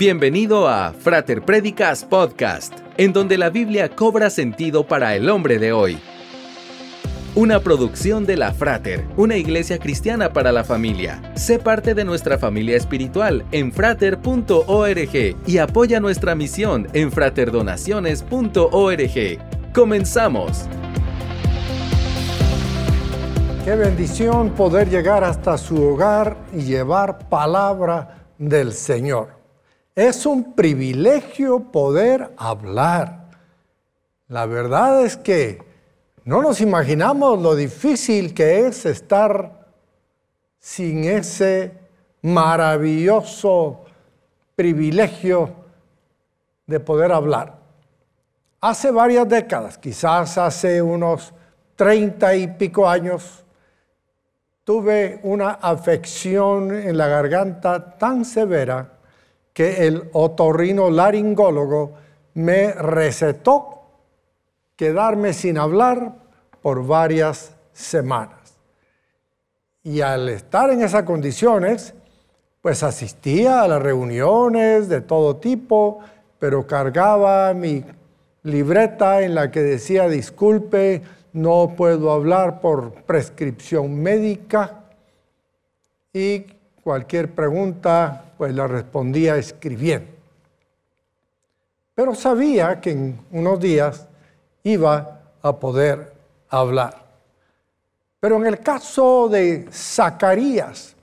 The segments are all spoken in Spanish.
Bienvenido a Frater Predicas Podcast, en donde la Biblia cobra sentido para el hombre de hoy. Una producción de la Frater, una iglesia cristiana para la familia. Sé parte de nuestra familia espiritual en frater.org y apoya nuestra misión en fraterdonaciones.org. Comenzamos. Qué bendición poder llegar hasta su hogar y llevar palabra del Señor. Es un privilegio poder hablar. La verdad es que no nos imaginamos lo difícil que es estar sin ese maravilloso privilegio de poder hablar. Hace varias décadas, quizás hace unos treinta y pico años, tuve una afección en la garganta tan severa que el otorrino laringólogo me recetó quedarme sin hablar por varias semanas. Y al estar en esas condiciones, pues asistía a las reuniones de todo tipo, pero cargaba mi libreta en la que decía, disculpe, no puedo hablar por prescripción médica. Y cualquier pregunta pues la respondía escribiendo. Pero sabía que en unos días iba a poder hablar. Pero en el caso de Zacarías,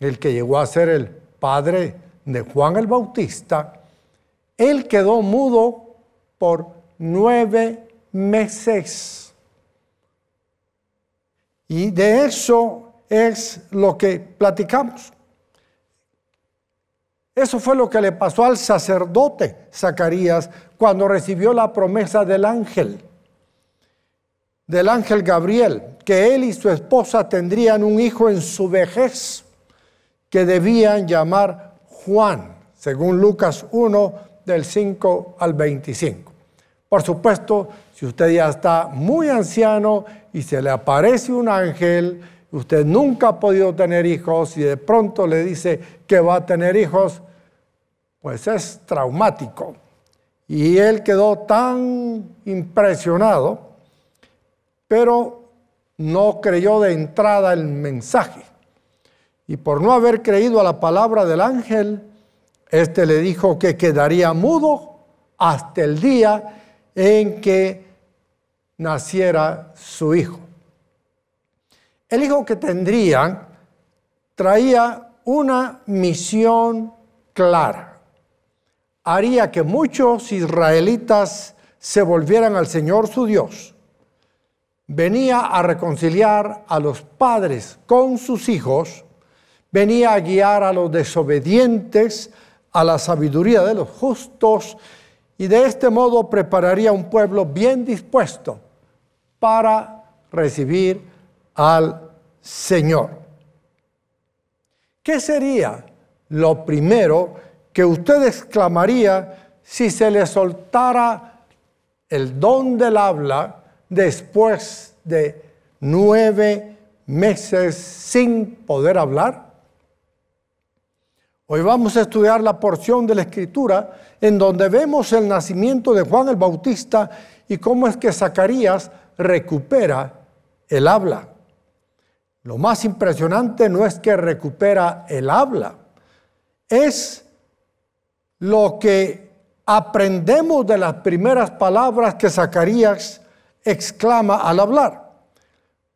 el que llegó a ser el padre de Juan el Bautista, él quedó mudo por nueve meses. Y de eso es lo que platicamos. Eso fue lo que le pasó al sacerdote Zacarías cuando recibió la promesa del ángel, del ángel Gabriel, que él y su esposa tendrían un hijo en su vejez que debían llamar Juan, según Lucas 1 del 5 al 25. Por supuesto, si usted ya está muy anciano y se le aparece un ángel, usted nunca ha podido tener hijos y de pronto le dice que va a tener hijos, pues es traumático. Y él quedó tan impresionado, pero no creyó de entrada el mensaje. Y por no haber creído a la palabra del ángel, éste le dijo que quedaría mudo hasta el día en que naciera su hijo. El hijo que tendrían traía una misión clara. Haría que muchos israelitas se volvieran al Señor su Dios. Venía a reconciliar a los padres con sus hijos, venía a guiar a los desobedientes a la sabiduría de los justos y de este modo prepararía un pueblo bien dispuesto para recibir al Señor. ¿Qué sería lo primero que usted exclamaría si se le soltara el don del habla después de nueve meses sin poder hablar? Hoy vamos a estudiar la porción de la escritura en donde vemos el nacimiento de Juan el Bautista y cómo es que Zacarías recupera el habla. Lo más impresionante no es que recupera el habla, es lo que aprendemos de las primeras palabras que Zacarías exclama al hablar.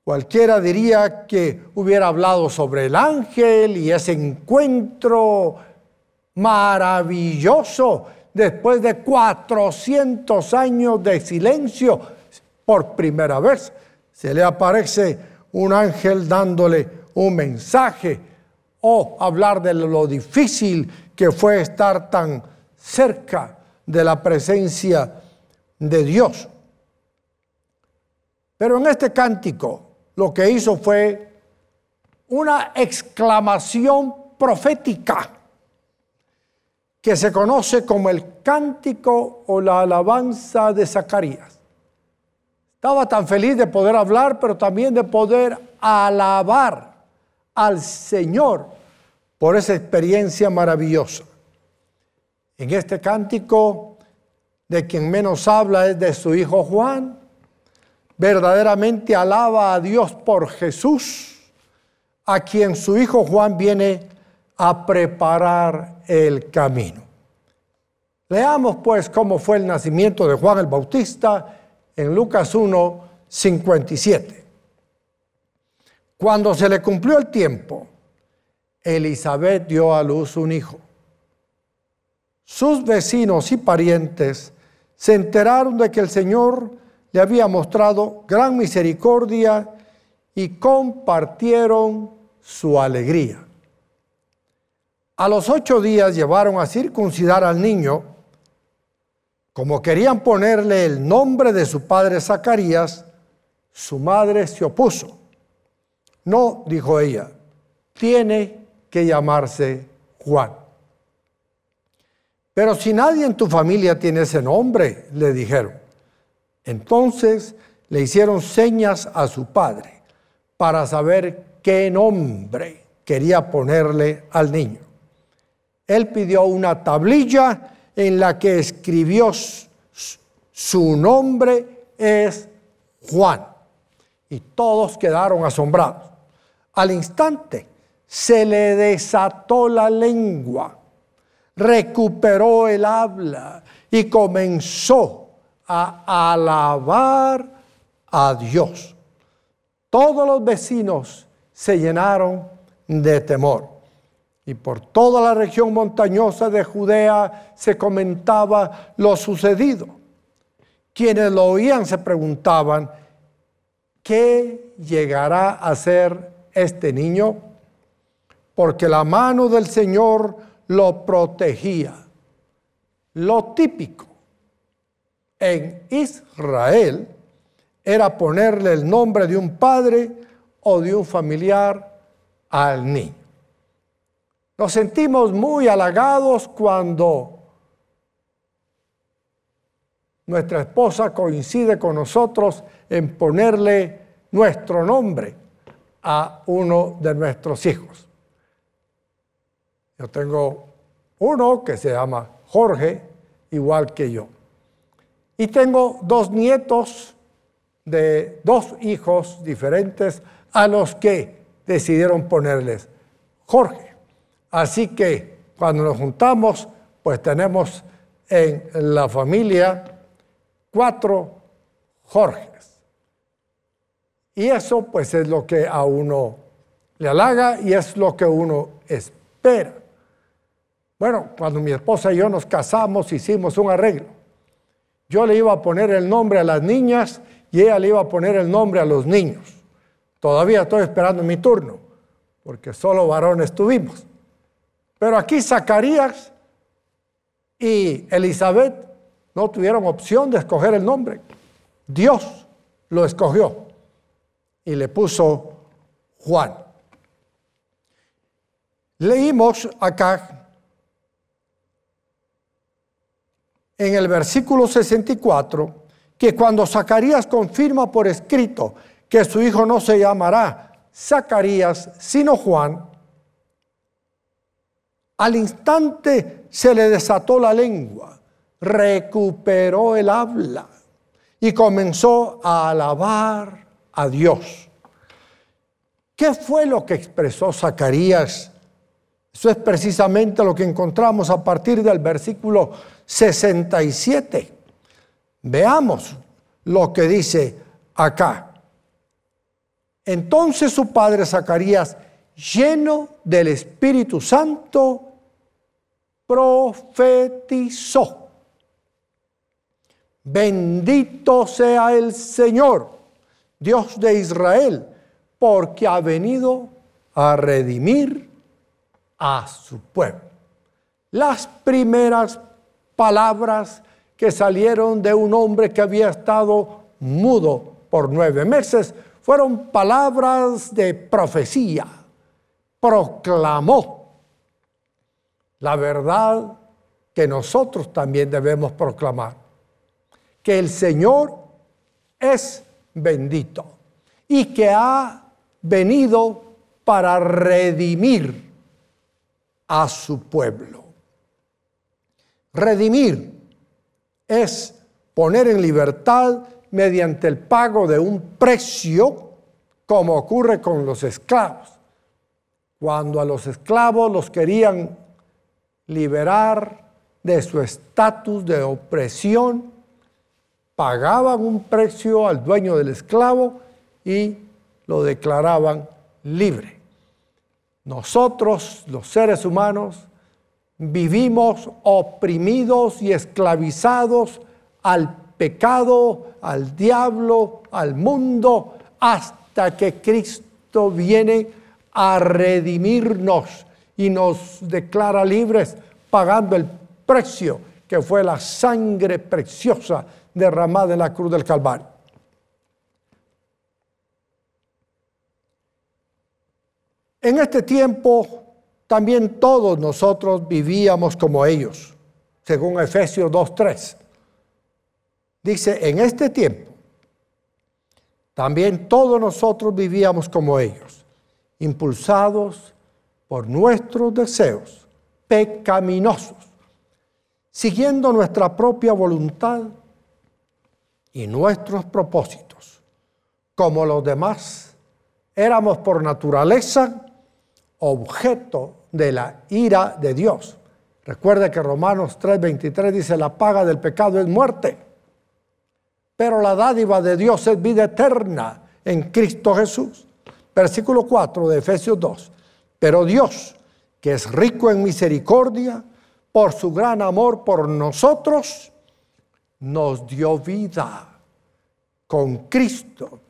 Cualquiera diría que hubiera hablado sobre el ángel y ese encuentro maravilloso después de 400 años de silencio por primera vez. Se le aparece un ángel dándole un mensaje o hablar de lo difícil que fue estar tan cerca de la presencia de Dios. Pero en este cántico lo que hizo fue una exclamación profética que se conoce como el cántico o la alabanza de Zacarías. Estaba tan feliz de poder hablar, pero también de poder alabar al Señor por esa experiencia maravillosa. En este cántico, de quien menos habla es de su hijo Juan. Verdaderamente alaba a Dios por Jesús, a quien su hijo Juan viene a preparar el camino. Leamos pues cómo fue el nacimiento de Juan el Bautista en Lucas 1, 57. Cuando se le cumplió el tiempo, Elizabeth dio a luz un hijo. Sus vecinos y parientes se enteraron de que el Señor le había mostrado gran misericordia y compartieron su alegría. A los ocho días llevaron a circuncidar al niño. Como querían ponerle el nombre de su padre Zacarías, su madre se opuso. No, dijo ella, tiene que llamarse Juan. Pero si nadie en tu familia tiene ese nombre, le dijeron. Entonces le hicieron señas a su padre para saber qué nombre quería ponerle al niño. Él pidió una tablilla en la que escribió su nombre es Juan. Y todos quedaron asombrados. Al instante se le desató la lengua, recuperó el habla y comenzó a alabar a Dios. Todos los vecinos se llenaron de temor. Y por toda la región montañosa de Judea se comentaba lo sucedido. Quienes lo oían se preguntaban, ¿qué llegará a ser este niño? Porque la mano del Señor lo protegía. Lo típico en Israel era ponerle el nombre de un padre o de un familiar al niño. Nos sentimos muy halagados cuando nuestra esposa coincide con nosotros en ponerle nuestro nombre a uno de nuestros hijos. Yo tengo uno que se llama Jorge, igual que yo. Y tengo dos nietos de dos hijos diferentes a los que decidieron ponerles Jorge. Así que cuando nos juntamos, pues tenemos en la familia cuatro Jorges. Y eso pues es lo que a uno le halaga y es lo que uno espera. Bueno, cuando mi esposa y yo nos casamos hicimos un arreglo. Yo le iba a poner el nombre a las niñas y ella le iba a poner el nombre a los niños. Todavía estoy esperando mi turno, porque solo varones tuvimos. Pero aquí Zacarías y Elizabeth no tuvieron opción de escoger el nombre. Dios lo escogió y le puso Juan. Leímos acá en el versículo 64 que cuando Zacarías confirma por escrito que su hijo no se llamará Zacarías, sino Juan, al instante se le desató la lengua, recuperó el habla y comenzó a alabar a Dios. ¿Qué fue lo que expresó Zacarías? Eso es precisamente lo que encontramos a partir del versículo 67. Veamos lo que dice acá. Entonces su padre Zacarías, lleno del Espíritu Santo, profetizó. Bendito sea el Señor, Dios de Israel, porque ha venido a redimir a su pueblo. Las primeras palabras que salieron de un hombre que había estado mudo por nueve meses fueron palabras de profecía. Proclamó la verdad que nosotros también debemos proclamar, que el Señor es bendito y que ha venido para redimir a su pueblo. Redimir es poner en libertad mediante el pago de un precio, como ocurre con los esclavos. Cuando a los esclavos los querían liberar de su estatus de opresión, pagaban un precio al dueño del esclavo y lo declaraban libre. Nosotros, los seres humanos, vivimos oprimidos y esclavizados al pecado, al diablo, al mundo, hasta que Cristo viene a redimirnos y nos declara libres pagando el precio que fue la sangre preciosa derramada en la cruz del Calvario. En este tiempo también todos nosotros vivíamos como ellos, según Efesios 2.3. Dice, en este tiempo también todos nosotros vivíamos como ellos, impulsados por nuestros deseos pecaminosos, siguiendo nuestra propia voluntad y nuestros propósitos. Como los demás, éramos por naturaleza objeto de la ira de Dios. Recuerde que Romanos 3:23 dice, la paga del pecado es muerte, pero la dádiva de Dios es vida eterna en Cristo Jesús. Versículo 4 de Efesios 2. Pero Dios, que es rico en misericordia, por su gran amor por nosotros, nos dio vida con Cristo,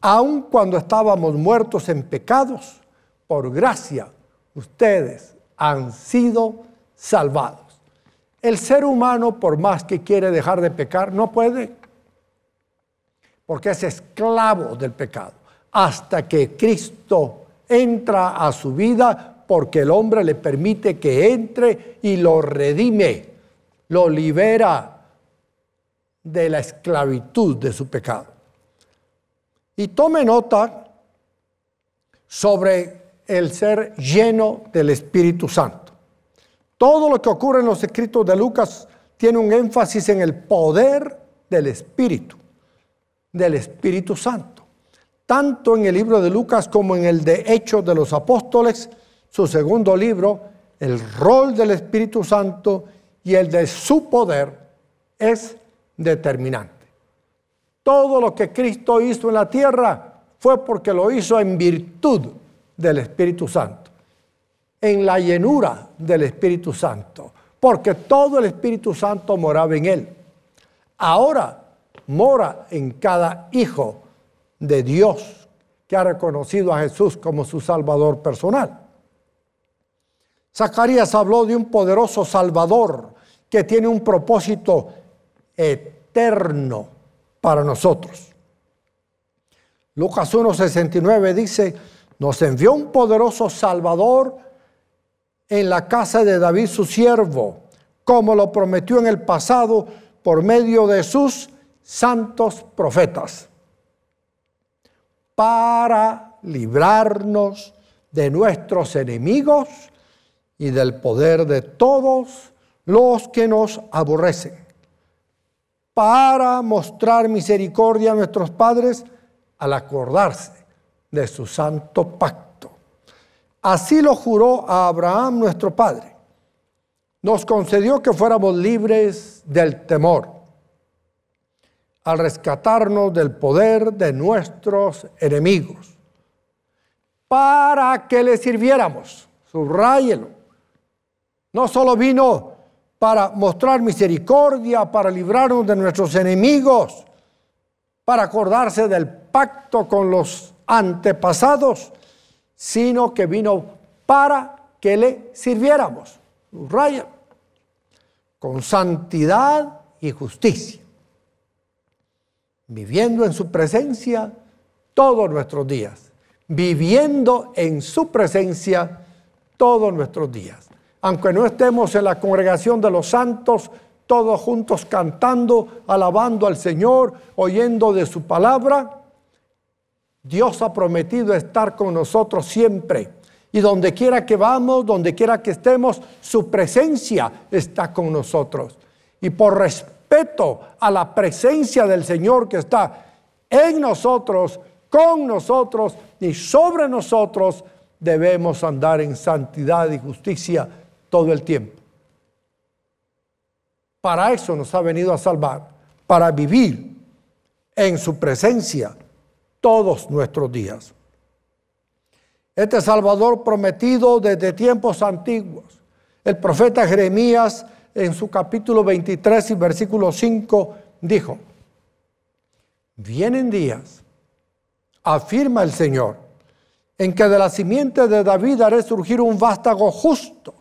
aun cuando estábamos muertos en pecados por gracia, ustedes han sido salvados. El ser humano, por más que quiere dejar de pecar, no puede, porque es esclavo del pecado, hasta que Cristo entra a su vida, porque el hombre le permite que entre y lo redime, lo libera de la esclavitud de su pecado. Y tome nota sobre el ser lleno del Espíritu Santo. Todo lo que ocurre en los escritos de Lucas tiene un énfasis en el poder del Espíritu, del Espíritu Santo. Tanto en el libro de Lucas como en el de Hechos de los Apóstoles, su segundo libro, el rol del Espíritu Santo y el de su poder es determinante. Todo lo que Cristo hizo en la tierra fue porque lo hizo en virtud del Espíritu Santo, en la llenura del Espíritu Santo, porque todo el Espíritu Santo moraba en él. Ahora mora en cada hijo de Dios que ha reconocido a Jesús como su Salvador personal. Zacarías habló de un poderoso Salvador que tiene un propósito eterno para nosotros. Lucas 1.69 dice, nos envió un poderoso Salvador en la casa de David su siervo, como lo prometió en el pasado por medio de sus santos profetas, para librarnos de nuestros enemigos y del poder de todos los que nos aborrecen, para mostrar misericordia a nuestros padres al acordarse de su santo pacto. Así lo juró a Abraham nuestro Padre. Nos concedió que fuéramos libres del temor, al rescatarnos del poder de nuestros enemigos, para que le sirviéramos. Subráyelo. No solo vino para mostrar misericordia, para librarnos de nuestros enemigos, para acordarse del pacto con los antepasados, sino que vino para que le sirviéramos. Raya, con santidad y justicia, viviendo en su presencia todos nuestros días, viviendo en su presencia todos nuestros días. Aunque no estemos en la congregación de los santos, todos juntos cantando, alabando al Señor, oyendo de su palabra, Dios ha prometido estar con nosotros siempre Y donde quiera que vamos, donde quiera que estemos, su presencia está con nosotros. Y por respeto a la presencia del Señor que está en nosotros, con nosotros y sobre nosotros, debemos andar en santidad y justicia todo el tiempo. Para eso nos ha venido a salvar, para vivir en su presencia todos nuestros días. Este Salvador prometido desde tiempos antiguos. El profeta Jeremías en su capítulo 23 y versículo 5 dijo, vienen días, afirma el Señor, en que de la simiente de David haré surgir un vástago justo.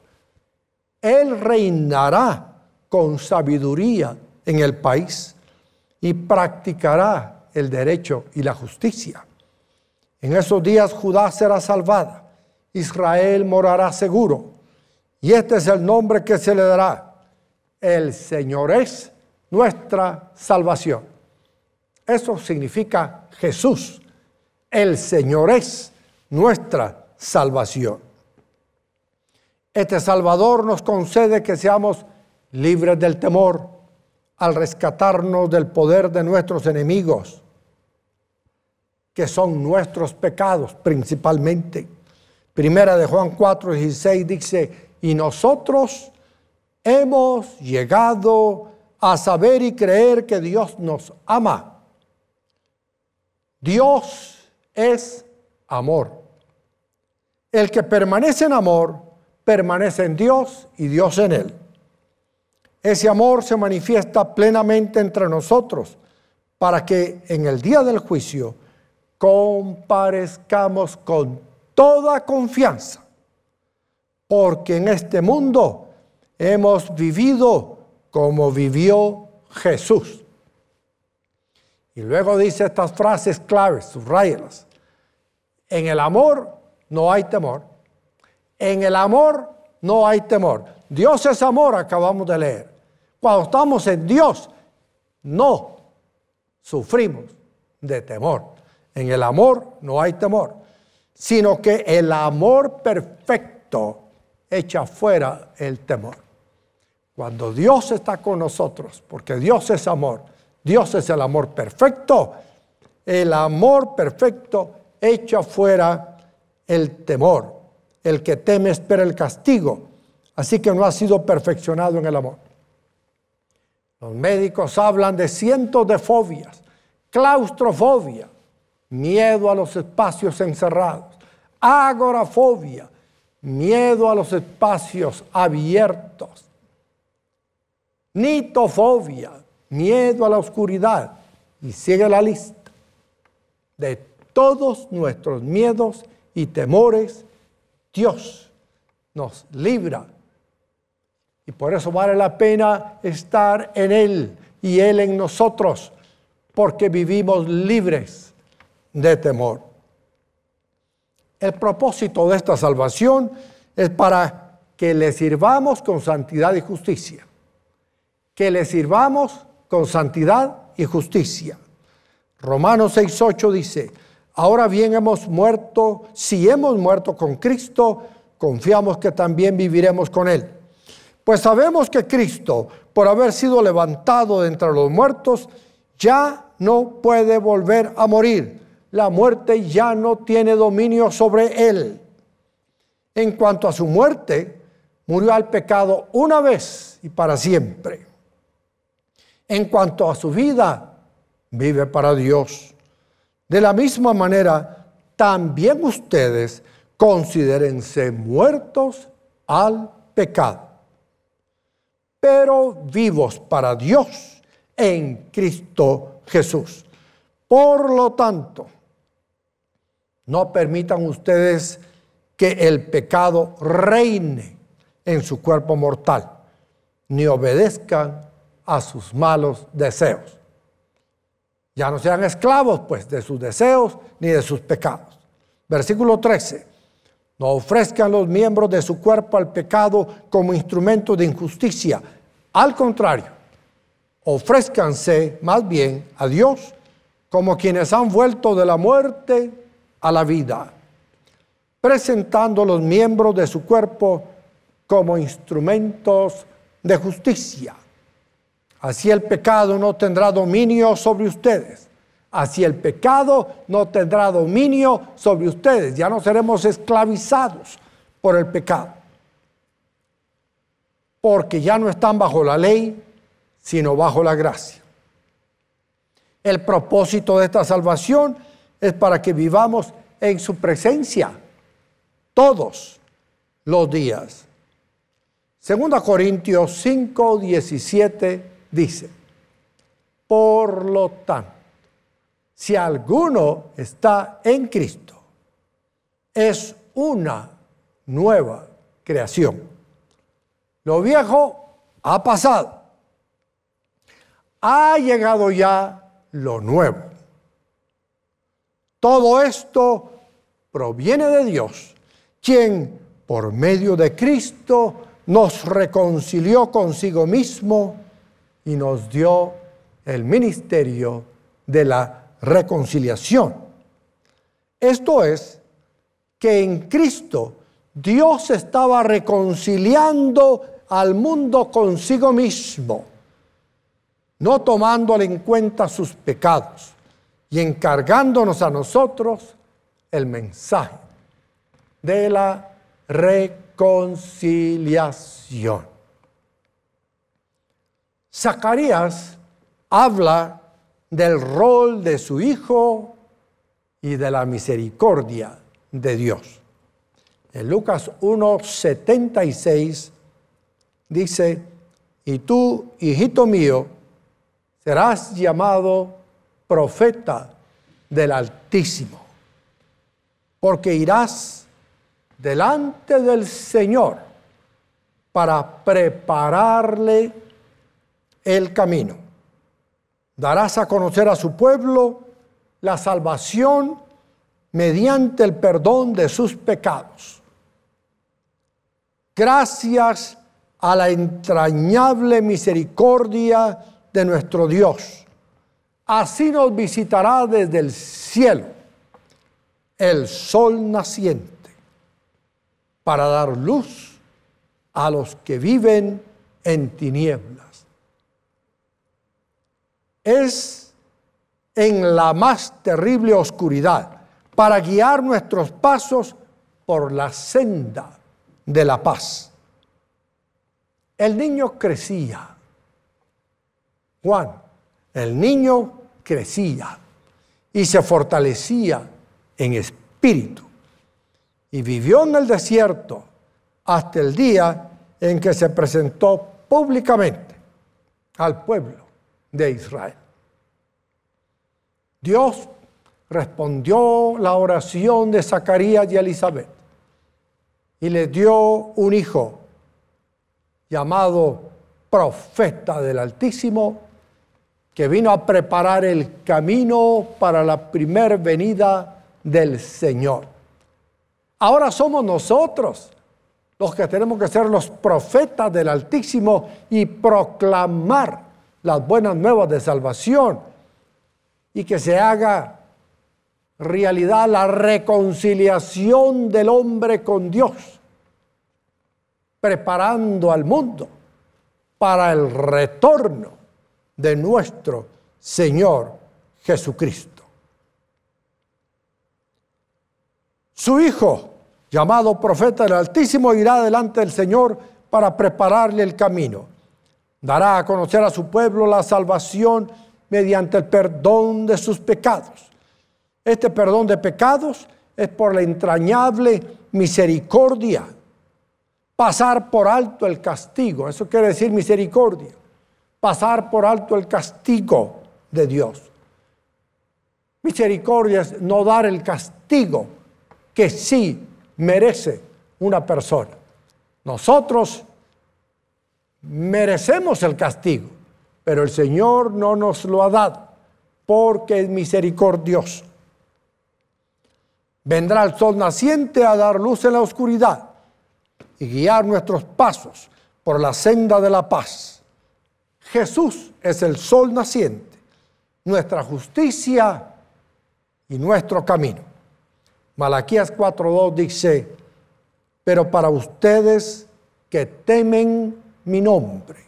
Él reinará con sabiduría en el país y practicará el derecho y la justicia. En esos días Judá será salvada, Israel morará seguro. Y este es el nombre que se le dará. El Señor es nuestra salvación. Eso significa Jesús. El Señor es nuestra salvación. Este Salvador nos concede que seamos libres del temor al rescatarnos del poder de nuestros enemigos que son nuestros pecados principalmente. Primera de Juan 4, 16 dice, y nosotros hemos llegado a saber y creer que Dios nos ama. Dios es amor. El que permanece en amor, permanece en Dios y Dios en él. Ese amor se manifiesta plenamente entre nosotros para que en el día del juicio comparezcamos con toda confianza, porque en este mundo hemos vivido como vivió Jesús. Y luego dice estas frases claves, subrayalas. En el amor no hay temor. En el amor no hay temor. Dios es amor, acabamos de leer. Cuando estamos en Dios, no sufrimos de temor. En el amor no hay temor, sino que el amor perfecto echa fuera el temor. Cuando Dios está con nosotros, porque Dios es amor, Dios es el amor perfecto, el amor perfecto echa fuera el temor. El que teme espera el castigo, así que no ha sido perfeccionado en el amor. Los médicos hablan de cientos de fobias, claustrofobia, miedo a los espacios encerrados, agorafobia, miedo a los espacios abiertos, nitofobia, miedo a la oscuridad, y sigue la lista de todos nuestros miedos y temores, Dios nos libra. Y por eso vale la pena estar en Él y Él en nosotros, porque vivimos libres de temor. El propósito de esta salvación es para que le sirvamos con santidad y justicia. Que le sirvamos con santidad y justicia. Romanos 6.8 dice, ahora bien hemos muerto, si hemos muerto con Cristo, confiamos que también viviremos con Él. Pues sabemos que Cristo, por haber sido levantado de entre los muertos, ya no puede volver a morir la muerte ya no tiene dominio sobre él. En cuanto a su muerte, murió al pecado una vez y para siempre. En cuanto a su vida, vive para Dios. De la misma manera, también ustedes considérense muertos al pecado, pero vivos para Dios en Cristo Jesús. Por lo tanto, no permitan ustedes que el pecado reine en su cuerpo mortal, ni obedezcan a sus malos deseos. Ya no sean esclavos, pues, de sus deseos ni de sus pecados. Versículo 13. No ofrezcan los miembros de su cuerpo al pecado como instrumento de injusticia. Al contrario, ofrézcanse más bien a Dios como quienes han vuelto de la muerte a la vida. presentando los miembros de su cuerpo como instrumentos de justicia. Así el pecado no tendrá dominio sobre ustedes. Así el pecado no tendrá dominio sobre ustedes. Ya no seremos esclavizados por el pecado. Porque ya no están bajo la ley, sino bajo la gracia. El propósito de esta salvación es para que vivamos en su presencia todos los días. Segunda Corintios 5, 17 dice, por lo tanto, si alguno está en Cristo, es una nueva creación. Lo viejo ha pasado. Ha llegado ya lo nuevo. Todo esto proviene de Dios, quien por medio de Cristo nos reconcilió consigo mismo y nos dio el ministerio de la reconciliación. Esto es que en Cristo Dios estaba reconciliando al mundo consigo mismo, no tomándole en cuenta sus pecados y encargándonos a nosotros el mensaje de la reconciliación. Zacarías habla del rol de su hijo y de la misericordia de Dios. En Lucas 1:76 dice, y tú, hijito mío, serás llamado profeta del Altísimo, porque irás delante del Señor para prepararle el camino. Darás a conocer a su pueblo la salvación mediante el perdón de sus pecados. Gracias a la entrañable misericordia de nuestro Dios. Así nos visitará desde el cielo el sol naciente para dar luz a los que viven en tinieblas. Es en la más terrible oscuridad para guiar nuestros pasos por la senda de la paz. El niño crecía. Juan, el niño crecía y se fortalecía en espíritu y vivió en el desierto hasta el día en que se presentó públicamente al pueblo de Israel. Dios respondió la oración de Zacarías y Elizabeth y le dio un hijo llamado profeta del Altísimo, que vino a preparar el camino para la primer venida del Señor. Ahora somos nosotros los que tenemos que ser los profetas del Altísimo y proclamar las buenas nuevas de salvación y que se haga realidad la reconciliación del hombre con Dios preparando al mundo para el retorno de nuestro Señor Jesucristo. Su Hijo, llamado profeta del Altísimo, irá delante del Señor para prepararle el camino. Dará a conocer a su pueblo la salvación mediante el perdón de sus pecados. Este perdón de pecados es por la entrañable misericordia pasar por alto el castigo. Eso quiere decir misericordia. Pasar por alto el castigo de Dios. Misericordia es no dar el castigo que sí merece una persona. Nosotros merecemos el castigo, pero el Señor no nos lo ha dado porque es misericordioso. Vendrá el sol naciente a dar luz en la oscuridad y guiar nuestros pasos por la senda de la paz. Jesús es el sol naciente, nuestra justicia y nuestro camino. Malaquías 4.2 dice, pero para ustedes que temen mi nombre,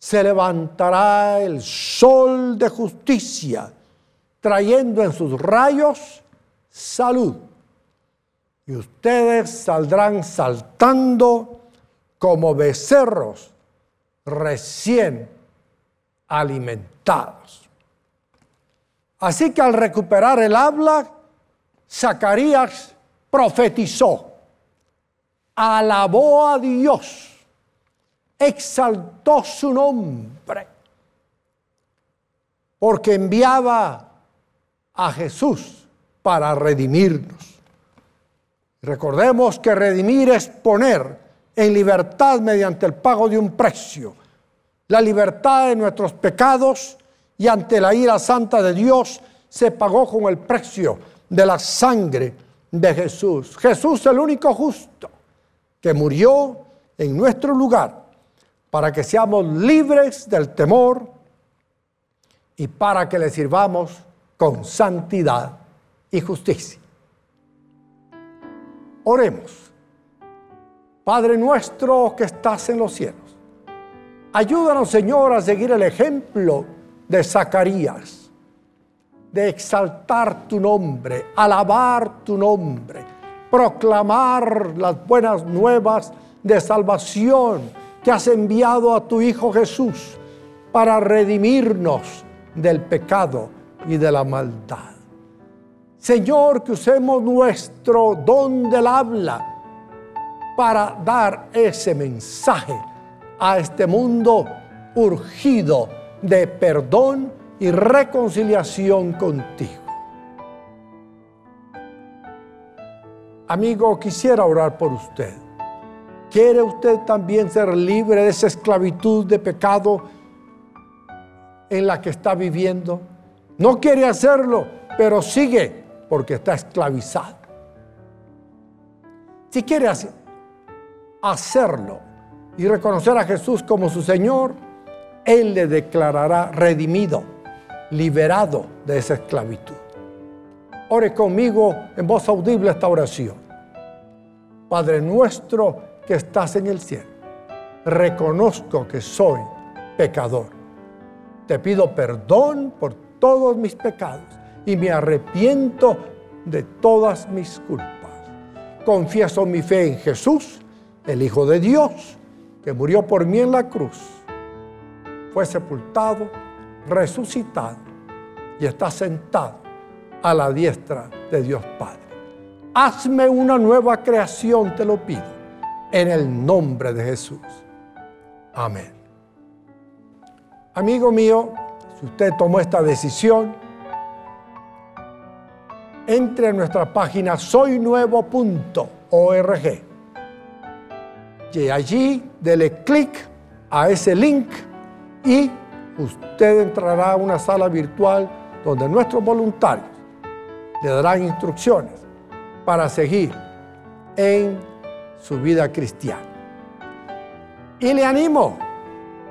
se levantará el sol de justicia, trayendo en sus rayos salud. Y ustedes saldrán saltando como becerros recién alimentados. Así que al recuperar el habla, Zacarías profetizó, alabó a Dios, exaltó su nombre, porque enviaba a Jesús para redimirnos. Recordemos que redimir es poner en libertad mediante el pago de un precio, la libertad de nuestros pecados y ante la ira santa de Dios se pagó con el precio de la sangre de Jesús. Jesús el único justo que murió en nuestro lugar para que seamos libres del temor y para que le sirvamos con santidad y justicia. Oremos. Padre nuestro que estás en los cielos, ayúdanos Señor a seguir el ejemplo de Zacarías, de exaltar tu nombre, alabar tu nombre, proclamar las buenas nuevas de salvación que has enviado a tu Hijo Jesús para redimirnos del pecado y de la maldad. Señor, que usemos nuestro don del habla para dar ese mensaje a este mundo urgido de perdón y reconciliación contigo. Amigo, quisiera orar por usted. ¿Quiere usted también ser libre de esa esclavitud de pecado en la que está viviendo? No quiere hacerlo, pero sigue porque está esclavizado. Si quiere hacerlo y reconocer a Jesús como su Señor, Él le declarará redimido, liberado de esa esclavitud. Ore conmigo en voz audible esta oración. Padre nuestro que estás en el cielo, reconozco que soy pecador. Te pido perdón por todos mis pecados y me arrepiento de todas mis culpas. Confieso mi fe en Jesús, el Hijo de Dios, que murió por mí en la cruz, fue sepultado, resucitado y está sentado a la diestra de Dios Padre. Hazme una nueva creación, te lo pido, en el nombre de Jesús. Amén. Amigo mío, si usted tomó esta decisión, entre a nuestra página soynuevo.org allí dele clic a ese link y usted entrará a una sala virtual donde nuestros voluntarios le darán instrucciones para seguir en su vida cristiana. Y le animo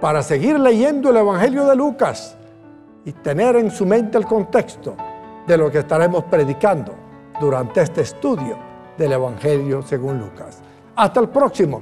para seguir leyendo el Evangelio de Lucas y tener en su mente el contexto de lo que estaremos predicando durante este estudio del Evangelio según Lucas. Hasta el próximo